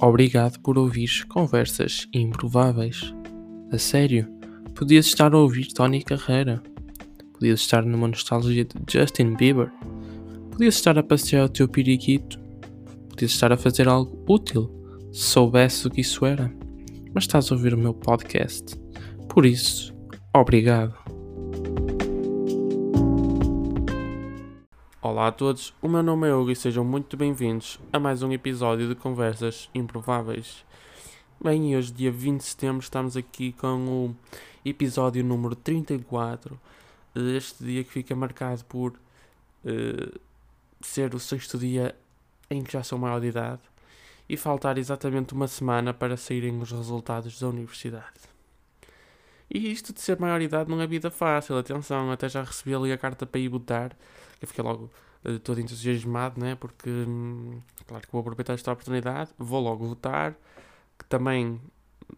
Obrigado por ouvir conversas improváveis. A sério, podias estar a ouvir Tony Carreira. Podias estar numa nostalgia de Justin Bieber. Podias estar a passear o teu periquito. Podias estar a fazer algo útil, se soubesse o que isso era. Mas estás a ouvir o meu podcast. Por isso, obrigado. Olá a todos, o meu nome é Hugo e sejam muito bem-vindos a mais um episódio de Conversas Improváveis. Bem, hoje, dia 20 de setembro, estamos aqui com o episódio número 34. Este dia que fica marcado por uh, ser o sexto dia em que já sou maior de idade e faltar exatamente uma semana para saírem os resultados da universidade. E isto de ser maior de idade não é vida fácil, atenção, até já recebi ali a carta para ir votar eu fiquei logo uh, todo entusiasmado, né? Porque, hum, claro que vou aproveitar esta oportunidade, vou logo votar, que também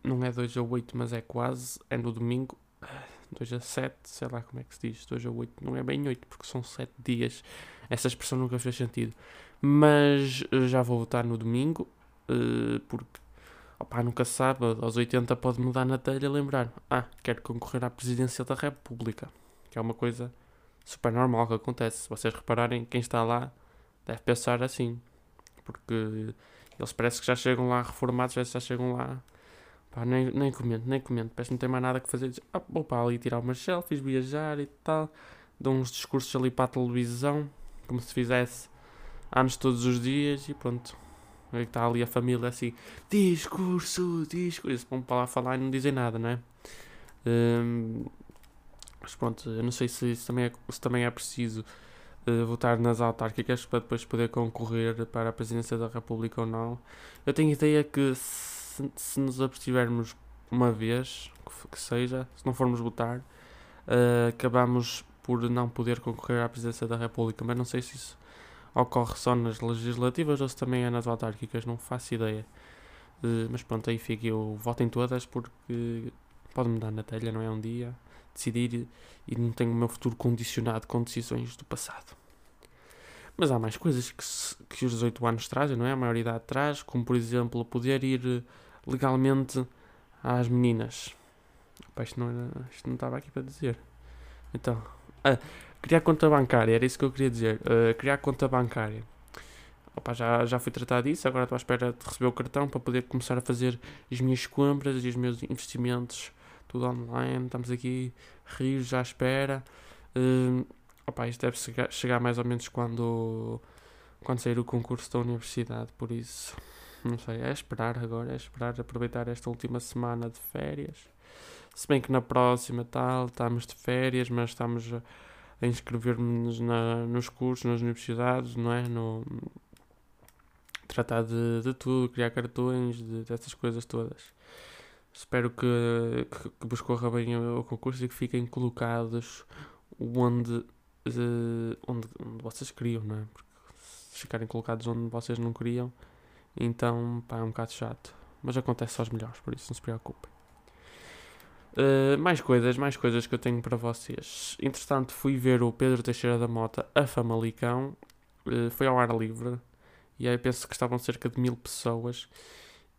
não é 2 a 8, mas é quase, é no domingo, 2 a 7, sei lá como é que se diz, 2 a 8, não é bem 8, porque são 7 dias, essa expressão nunca fez sentido. Mas uh, já vou votar no domingo, uh, porque, opá, nunca se sabe, aos 80 pode mudar na telha lembrar, ah, quero concorrer à presidência da República, que é uma coisa super normal que acontece. Se vocês repararem, quem está lá deve pensar assim. Porque eles parece que já chegam lá reformados, já chegam lá. Pá, nem, nem comento, nem comento. Parece que não tem mais nada que fazer. Diz, ah, vou para ali tirar umas selfies, viajar e tal. Dão uns discursos ali para a televisão, como se fizesse anos todos os dias e pronto. Aí está ali a família assim, discurso, discurso. Vão para lá falar e não dizem nada, não é? Um, mas pronto, eu não sei se, isso também, é, se também é preciso uh, votar nas autárquicas para depois poder concorrer para a presidência da República ou não. Eu tenho ideia que se, se nos abstivermos uma vez, que, seja, se não formos votar, uh, acabamos por não poder concorrer à presidência da República. Mas não sei se isso ocorre só nas legislativas ou se também é nas autárquicas, não faço ideia. Uh, mas pronto, aí fico eu voto em todas porque pode mudar na telha, não é um dia decidir e não tenho o meu futuro condicionado com decisões do passado. Mas há mais coisas que, se, que os 18 anos trazem, não é? A maioridade traz, como por exemplo poder ir legalmente às meninas. Opa, isto, não era, isto não estava aqui para dizer. Então, ah, criar conta bancária, era isso que eu queria dizer. Uh, criar conta bancária. Opa, já, já fui tratar disso, agora estou à espera de receber o cartão para poder começar a fazer as minhas compras e os meus investimentos tudo online, estamos aqui rios já à espera. Uh, opa, isto deve chegar, chegar mais ou menos quando, quando sair o concurso da universidade, por isso, não sei, é esperar agora, é esperar aproveitar esta última semana de férias. Se bem que na próxima tal, estamos de férias, mas estamos a, a inscrever-nos nos cursos, nas universidades, não é? No, tratar de, de tudo, criar cartões, de, dessas coisas todas. Espero que, que, que vos corra bem o concurso e que fiquem colocados onde, uh, onde, onde vocês queriam, não é? Porque se ficarem colocados onde vocês não queriam, então pá, é um bocado chato. Mas acontece aos melhores, por isso não se preocupem. Uh, mais coisas, mais coisas que eu tenho para vocês. Entretanto, fui ver o Pedro Teixeira da Mota, a Famalicão. Uh, foi ao ar livre. E aí penso que estavam cerca de mil pessoas.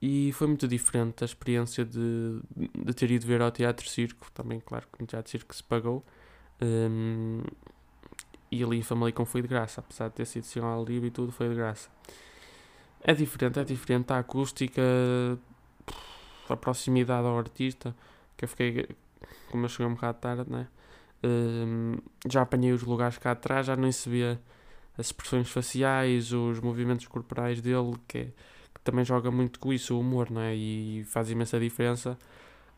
E foi muito diferente a experiência de, de ter ido ver ao Teatro Circo, também, claro que no Teatro Circo se pagou. Um, e ali em Famalicão foi de graça, apesar de ter sido sem ao livre e tudo, foi de graça. É diferente, é diferente a acústica, a proximidade ao artista, que eu fiquei, como eu cheguei um bocado tarde, né? Um, já apanhei os lugares cá atrás, já nem se vê as expressões faciais, os movimentos corporais dele, que é também joga muito com isso, o humor, não é? E faz imensa diferença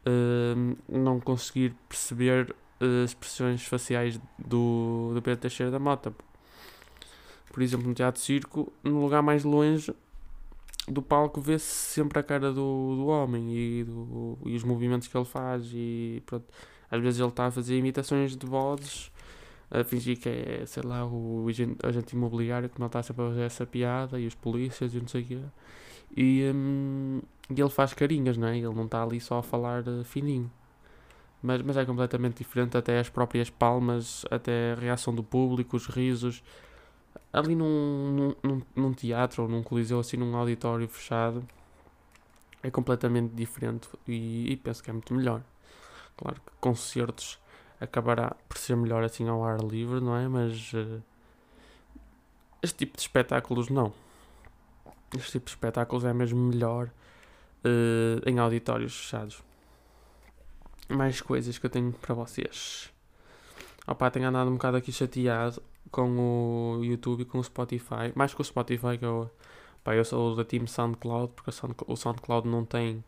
uh, não conseguir perceber uh, expressões faciais do, do Pedro Teixeira da Mota. Por exemplo, no Teatro Circo, no lugar mais longe do palco vê-se sempre a cara do, do homem e, do, e os movimentos que ele faz e pronto. Às vezes ele está a fazer imitações de vozes a fingir que é, sei lá, o agente imobiliário que não está sempre a fazer essa piada e os polícias e não sei o quê. E, hum, e ele faz carinhas, não é? Ele não está ali só a falar uh, fininho. Mas, mas é completamente diferente, até as próprias palmas, até a reação do público, os risos. Ali num, num, num teatro ou num coliseu, assim, num auditório fechado, é completamente diferente e, e penso que é muito melhor. Claro que concertos acabará por ser melhor assim ao ar livre, não é? Mas uh, este tipo de espetáculos não. Este tipo de espetáculos é mesmo melhor uh, em auditórios fechados. Mais coisas que eu tenho para vocês. Opa, tenho andado um bocado aqui chateado com o YouTube e com o Spotify. Mais com o Spotify que eu. Pá, eu sou da Team SoundCloud porque o SoundCloud não tem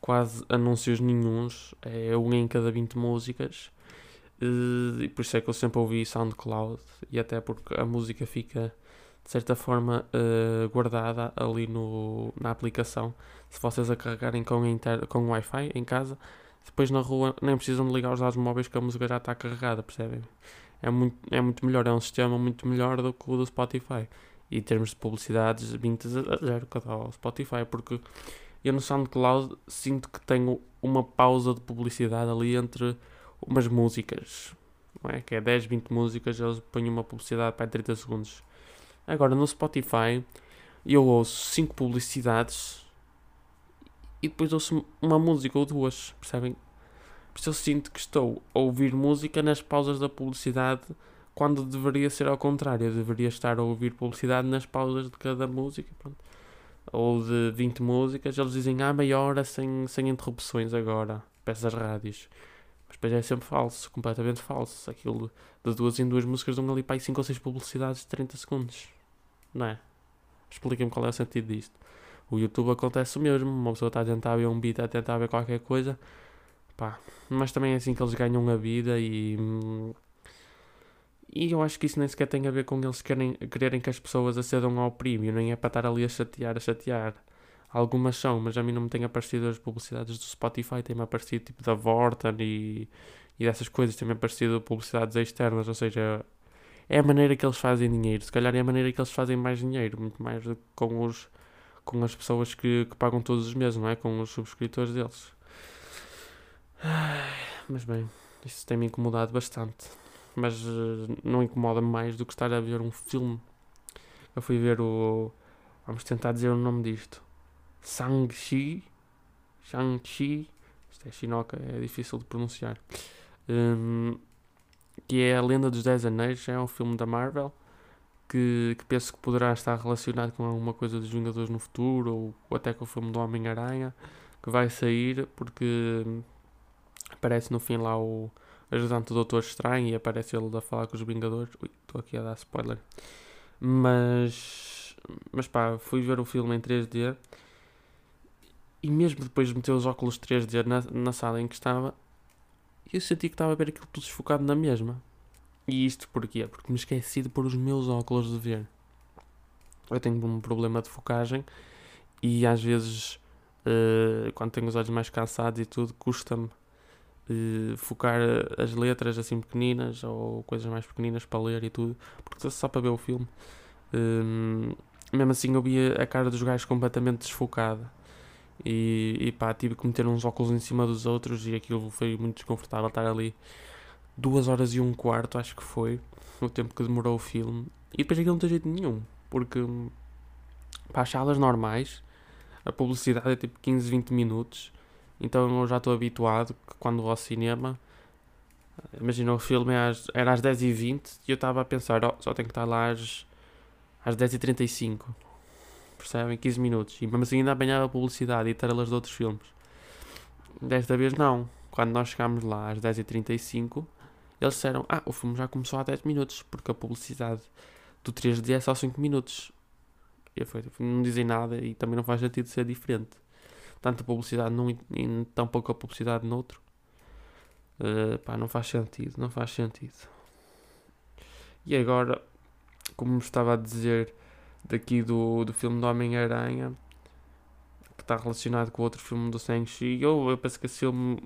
quase anúncios nenhums. É um em cada 20 músicas. Eh, e por isso é que eu sempre ouvi SoundCloud. E até porque a música fica de certa forma uh, guardada ali no, na aplicação. Se vocês a carregarem com, inter, com Wi-Fi em casa, depois na rua nem precisam de ligar os dados móveis que a música já está carregada, percebem? É muito, é muito melhor, é um sistema muito melhor do que o do Spotify. E em termos de publicidades, 20 a 0 cada ao Spotify, porque eu no SoundCloud sinto que tenho uma pausa de publicidade ali entre umas músicas, não é? Que é 10, 20 músicas, eles põem uma publicidade para 30 segundos. Agora no Spotify eu ouço 5 publicidades e depois ouço uma música ou duas, percebem? Por isso eu sinto que estou a ouvir música nas pausas da publicidade quando deveria ser ao contrário. Eu deveria estar a ouvir publicidade nas pausas de cada música. Pronto. Ou de 20 músicas, eles dizem ah, meia hora sem, sem interrupções agora. Peças rádios. Mas depois é sempre falso, completamente falso. Aquilo de duas em duas músicas dão ali para aí 5 ou 6 publicidades de 30 segundos. Não é? Expliquem-me qual é o sentido disto. O YouTube acontece o mesmo. Uma pessoa está a tentar ver um beat, a tentar ver qualquer coisa. Pá. Mas também é assim que eles ganham a vida e. E eu acho que isso nem sequer tem a ver com eles querem, quererem que as pessoas acedam ao prémio, nem é para estar ali a chatear, a chatear. Algumas são, mas a mim não me têm aparecido as publicidades do Spotify, tem-me aparecido tipo da Vorten e, e dessas coisas, tem-me aparecido publicidades externas, ou seja, é a maneira que eles fazem dinheiro. Se calhar é a maneira que eles fazem mais dinheiro, muito mais do que com, os, com as pessoas que, que pagam todos os meses, não é? Com os subscritores deles. Mas bem, isso tem-me incomodado bastante. Mas uh, não incomoda mais do que estar a ver um filme. Eu fui ver o. Vamos tentar dizer o nome disto. Shang-Chi. Shang-Chi. Isto é chinoca, é difícil de pronunciar. Um, que é A Lenda dos Dez Anéis, é um filme da Marvel que, que penso que poderá estar relacionado com alguma coisa dos Vingadores no futuro ou, ou até com o filme do Homem-Aranha que vai sair porque aparece no fim lá o ajudante do Doutor Estranho e aparece ele a falar com os Vingadores. Ui, estou aqui a dar spoiler. Mas, mas pá, fui ver o filme em 3D e mesmo depois de meter os óculos 3D na, na sala em que estava, eu senti que estava a ver aquilo tudo desfocado na mesma. E isto porquê? Porque me esqueci de pôr os meus óculos de ver. Eu tenho um problema de focagem e às vezes, uh, quando tenho os olhos mais cansados e tudo, custa-me uh, focar as letras assim pequeninas ou coisas mais pequeninas para ler e tudo, porque só para ver o filme. Uh, mesmo assim, eu via a cara dos gajos completamente desfocada. E, e pá, tive que meter uns óculos em cima dos outros e aquilo foi muito desconfortável estar ali duas horas e um quarto, acho que foi, o tempo que demorou o filme. E depois aquilo não tem jeito nenhum, porque para as salas normais a publicidade é tipo 15, 20 minutos. Então eu já estou habituado que quando vou ao cinema, imagina o filme é era às 10h20 e eu estava a pensar, oh, só tenho que estar lá às, às 10h35 percebem? 15 minutos. E mesmo assim ainda apanhava publicidade e estrelas de outros filmes. Desta vez não. Quando nós chegámos lá às 10h35, eles disseram: Ah, o filme já começou há 10 minutos, porque a publicidade do 3D é só 5 minutos. E foi, não dizem nada e também não faz sentido ser diferente. Tanta publicidade num e tão pouca publicidade noutro. Uh, pá, não faz sentido, não faz sentido. E agora, como estava a dizer, daqui do, do filme do Homem-Aranha, que está relacionado com outro filme do Shang-Chi. Eu, eu penso que esse filme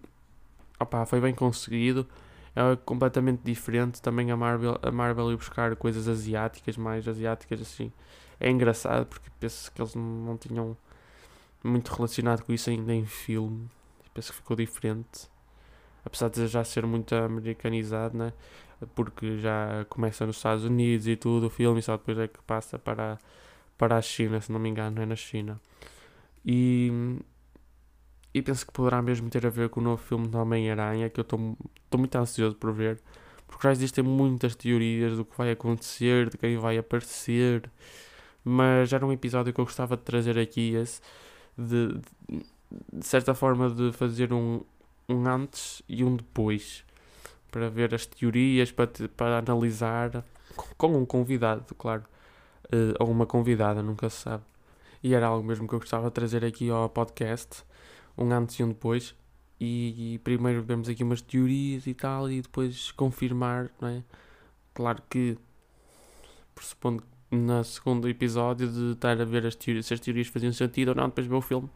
opa, foi bem conseguido, é completamente diferente. Também a Marvel, a Marvel ir buscar coisas asiáticas, mais asiáticas assim. É engraçado porque penso que eles não tinham muito relacionado com isso ainda em filme. Penso que ficou diferente. Apesar de já ser muito americanizado, né? Porque já começa nos Estados Unidos e tudo, o filme, só depois é que passa para, para a China, se não me engano, é na China. E, e penso que poderá mesmo ter a ver com o novo filme do Homem-Aranha, que eu estou muito ansioso por ver, porque já existem muitas teorias do que vai acontecer, de quem vai aparecer, mas era um episódio que eu gostava de trazer aqui, esse, de, de, de certa forma, de fazer um, um antes e um depois, para ver as teorias, para, para analisar, com um convidado, claro, uh, ou uma convidada, nunca se sabe. E era algo mesmo que eu gostava de trazer aqui ao podcast, um antes e um depois. E, e primeiro vemos aqui umas teorias e tal, e depois confirmar, não é? Claro que, pressupondo no segundo episódio de estar a ver as teorias, se as teorias faziam sentido ou não, depois ver o filme.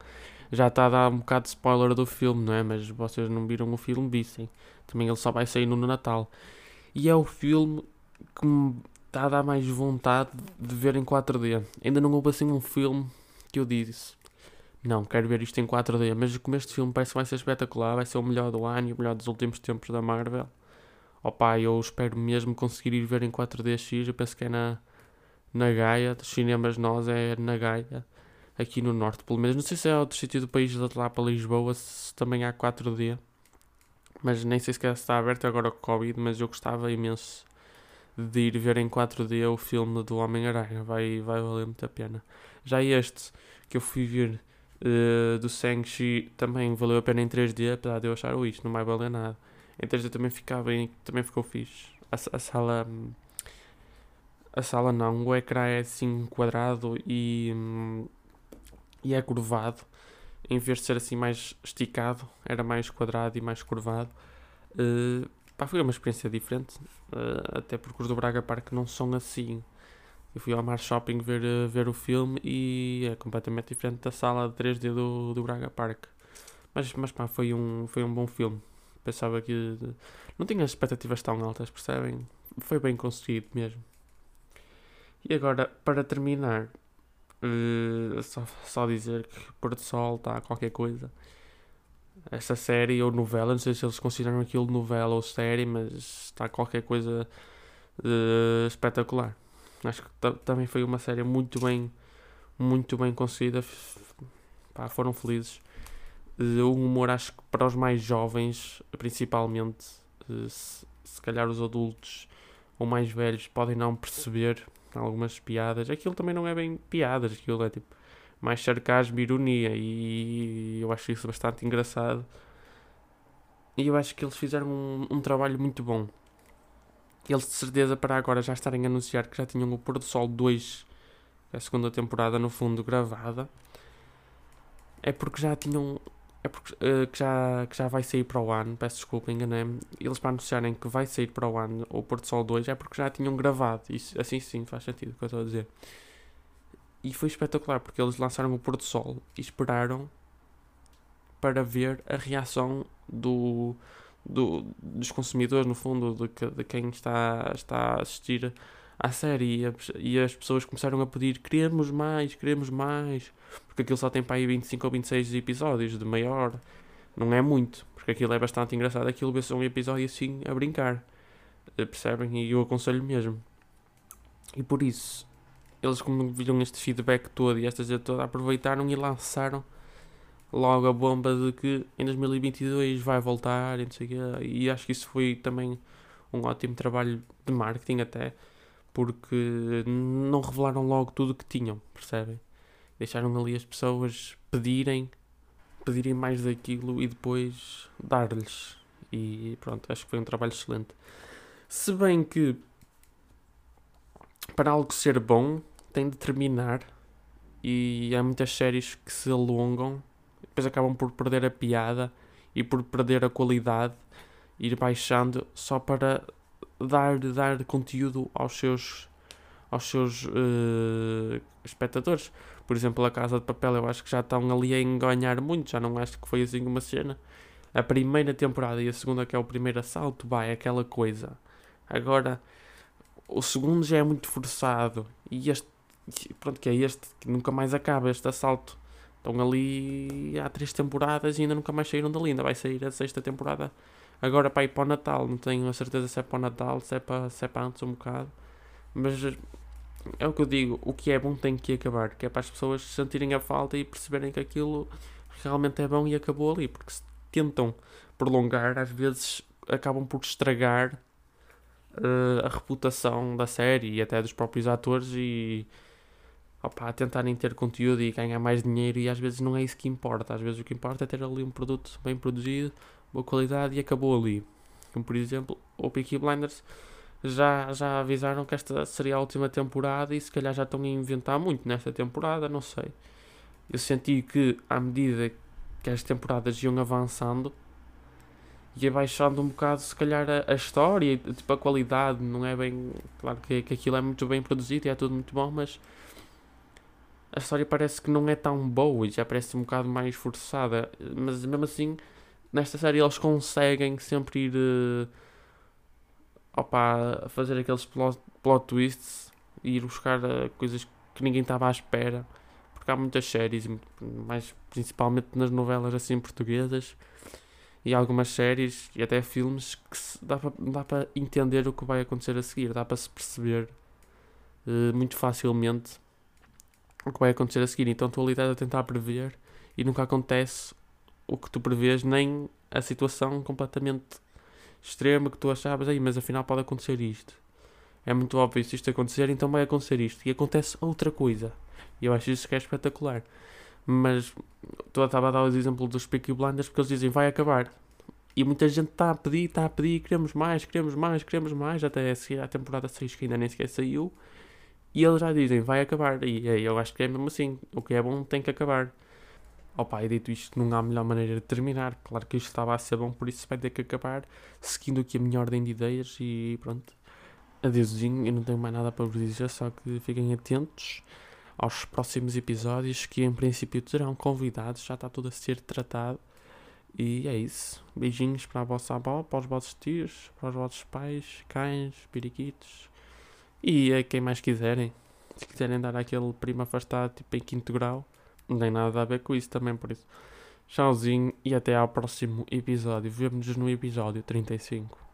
Já está a dar um bocado de spoiler do filme, não é? Mas vocês não viram o filme, vissem. Também ele só vai sair no Natal. E é o filme que me está a dar mais vontade de ver em 4D. Ainda não houve assim um filme que eu disse. Não, quero ver isto em 4D, mas como este filme parece que vai ser espetacular, vai ser o melhor do ano e o melhor dos últimos tempos da Marvel. Opa, eu espero mesmo conseguir ir ver em 4DX, eu penso que é na, na Gaia, dos cinemas nós é na Gaia, aqui no Norte pelo menos. Não sei se é outro sítio do país, de lá para Lisboa, se também há 4D. Mas nem sei se está aberto agora com o Covid, mas eu gostava imenso de ir ver em 4D o filme do Homem-Aranha. Vai, vai valer muito a pena. Já este que eu fui ver uh, do Shang-Chi também valeu a pena em 3D, apesar de eu achar, oh, isto não vai valer nada. Em 3D também ficava também ficou fixe. A, a sala. A sala não, o ecrã é assim quadrado e, e é curvado. Em vez de ser assim mais esticado, era mais quadrado e mais curvado. Uh, Pá, foi uma experiência diferente, uh, até porque os do Braga Park não são assim. Eu fui ao Mar Shopping ver, uh, ver o filme e é completamente diferente da sala de 3D do, do Braga Park. Mas, mas pá, foi um, foi um bom filme. Pensava que. Não tinha expectativas tão altas, percebem? Foi bem conseguido mesmo. E agora, para terminar, uh, só, só dizer que Pôr do Sol está qualquer coisa esta série ou novela, não sei se eles consideram aquilo novela ou série, mas está qualquer coisa uh, espetacular. Acho que também foi uma série muito bem, muito bem conseguida. Pá, foram felizes. Uh, um humor, acho que para os mais jovens, principalmente, se, se calhar os adultos ou mais velhos podem não perceber algumas piadas. Aquilo também não é bem piadas, aquilo é tipo mais sarcasmo ironia. E eu acho isso bastante engraçado. E eu acho que eles fizeram um, um trabalho muito bom. Eles de certeza para agora já estarem a anunciar que já tinham o Pôr do Sol 2 a segunda temporada no fundo gravada é porque já tinham é porque uh, que, já, que já vai sair para o ano, peço desculpa, enganei-me. Eles para anunciarem que vai sair para o ano o Porto Sol 2 é porque já tinham gravado. Isso, assim sim faz sentido o que eu estou a dizer. E foi espetacular porque eles lançaram o Pôr do Sol e esperaram para ver a reação do, do, dos consumidores, no fundo, de, de quem está, está a assistir à série. E, as pessoas começaram a pedir: queremos mais, queremos mais. Porque aquilo só tem para aí 25 ou 26 episódios de maior. Não é muito, porque aquilo é bastante engraçado. Aquilo vê-se um episódio assim a brincar. Eh, percebem? E eu aconselho mesmo. E por isso, eles como viram este feedback todo e esta gente toda, aproveitaram e lançaram logo a bomba de que em 2022 vai voltar e, e acho que isso foi também um ótimo trabalho de marketing até porque não revelaram logo tudo o que tinham, percebem? Deixaram ali as pessoas pedirem, pedirem mais daquilo e depois dar-lhes. E pronto, acho que foi um trabalho excelente. Se bem que para algo ser bom, tem de terminar. E há muitas séries que se alongam, depois acabam por perder a piada e por perder a qualidade, ir baixando só para dar, dar conteúdo aos seus, aos seus uh, espectadores. Por exemplo, a Casa de Papel, eu acho que já estão ali a enganhar muito, já não acho que foi assim uma cena. A primeira temporada e a segunda, que é o primeiro assalto, vai, é aquela coisa. Agora, o segundo já é muito forçado. E este, pronto, que é este, que nunca mais acaba este assalto. Estão ali há três temporadas e ainda nunca mais saíram dali. Ainda vai sair a sexta temporada agora para ir para o Natal. Não tenho a certeza se é para o Natal, se é para, se é para antes um bocado. Mas é o que eu digo: o que é bom tem que acabar. Que é para as pessoas sentirem a falta e perceberem que aquilo realmente é bom e acabou ali, porque se tentam prolongar, às vezes acabam por estragar uh, a reputação da série e até dos próprios atores e opa, tentarem ter conteúdo e ganhar mais dinheiro e às vezes não é isso que importa. Às vezes o que importa é ter ali um produto bem produzido, boa qualidade e acabou ali. Como por exemplo o Peaky Blinders já, já avisaram que esta seria a última temporada e se calhar já estão a inventar muito nesta temporada, não sei. Eu senti que à medida que as temporadas iam avançando ia baixando um bocado se calhar a, a história, tipo a qualidade, não é bem. Claro que, que aquilo é muito bem produzido e é tudo muito bom, mas a história parece que não é tão boa e já parece um bocado mais forçada. Mas mesmo assim, nesta série eles conseguem sempre ir uh, opa, fazer aqueles plot, plot twists e ir buscar uh, coisas que ninguém estava à espera. Porque há muitas séries, mais principalmente nas novelas assim portuguesas e algumas séries e até filmes que se, dá para entender o que vai acontecer a seguir, dá para se perceber uh, muito facilmente o que vai acontecer a seguir. Então tu ali a tentar prever e nunca acontece o que tu prevês, nem a situação completamente extrema que tu achavas aí, mas afinal pode acontecer isto. É muito óbvio se isto acontecer, então vai acontecer isto. E acontece outra coisa. E eu acho isso que é espetacular. Mas tu estava a dar o exemplo dos Peaky Blinders porque eles dizem vai acabar. E muita gente está a pedir, está a pedir, queremos mais, queremos mais, queremos mais, até a temporada 6 que ainda nem sequer saiu. E eles já dizem, vai acabar. E eu acho que é mesmo assim. O que é bom tem que acabar. Opa, e dito isto, não há melhor maneira de terminar. Claro que isto estava a ser bom, por isso vai ter que acabar. Seguindo aqui a minha ordem de ideias e pronto. Adeusinho, eu não tenho mais nada para vos dizer, só que fiquem atentos aos próximos episódios que em princípio terão convidados, já está tudo a ser tratado. E é isso. Beijinhos para a vossa avó, para os vossos tios, para os vossos pais, cães, periquitos e a quem mais quiserem, se quiserem dar aquele primo afastado, tipo em quinto grau, não tem nada a ver com isso também, por isso. Tchauzinho e até ao próximo episódio. Vemo-nos no episódio 35.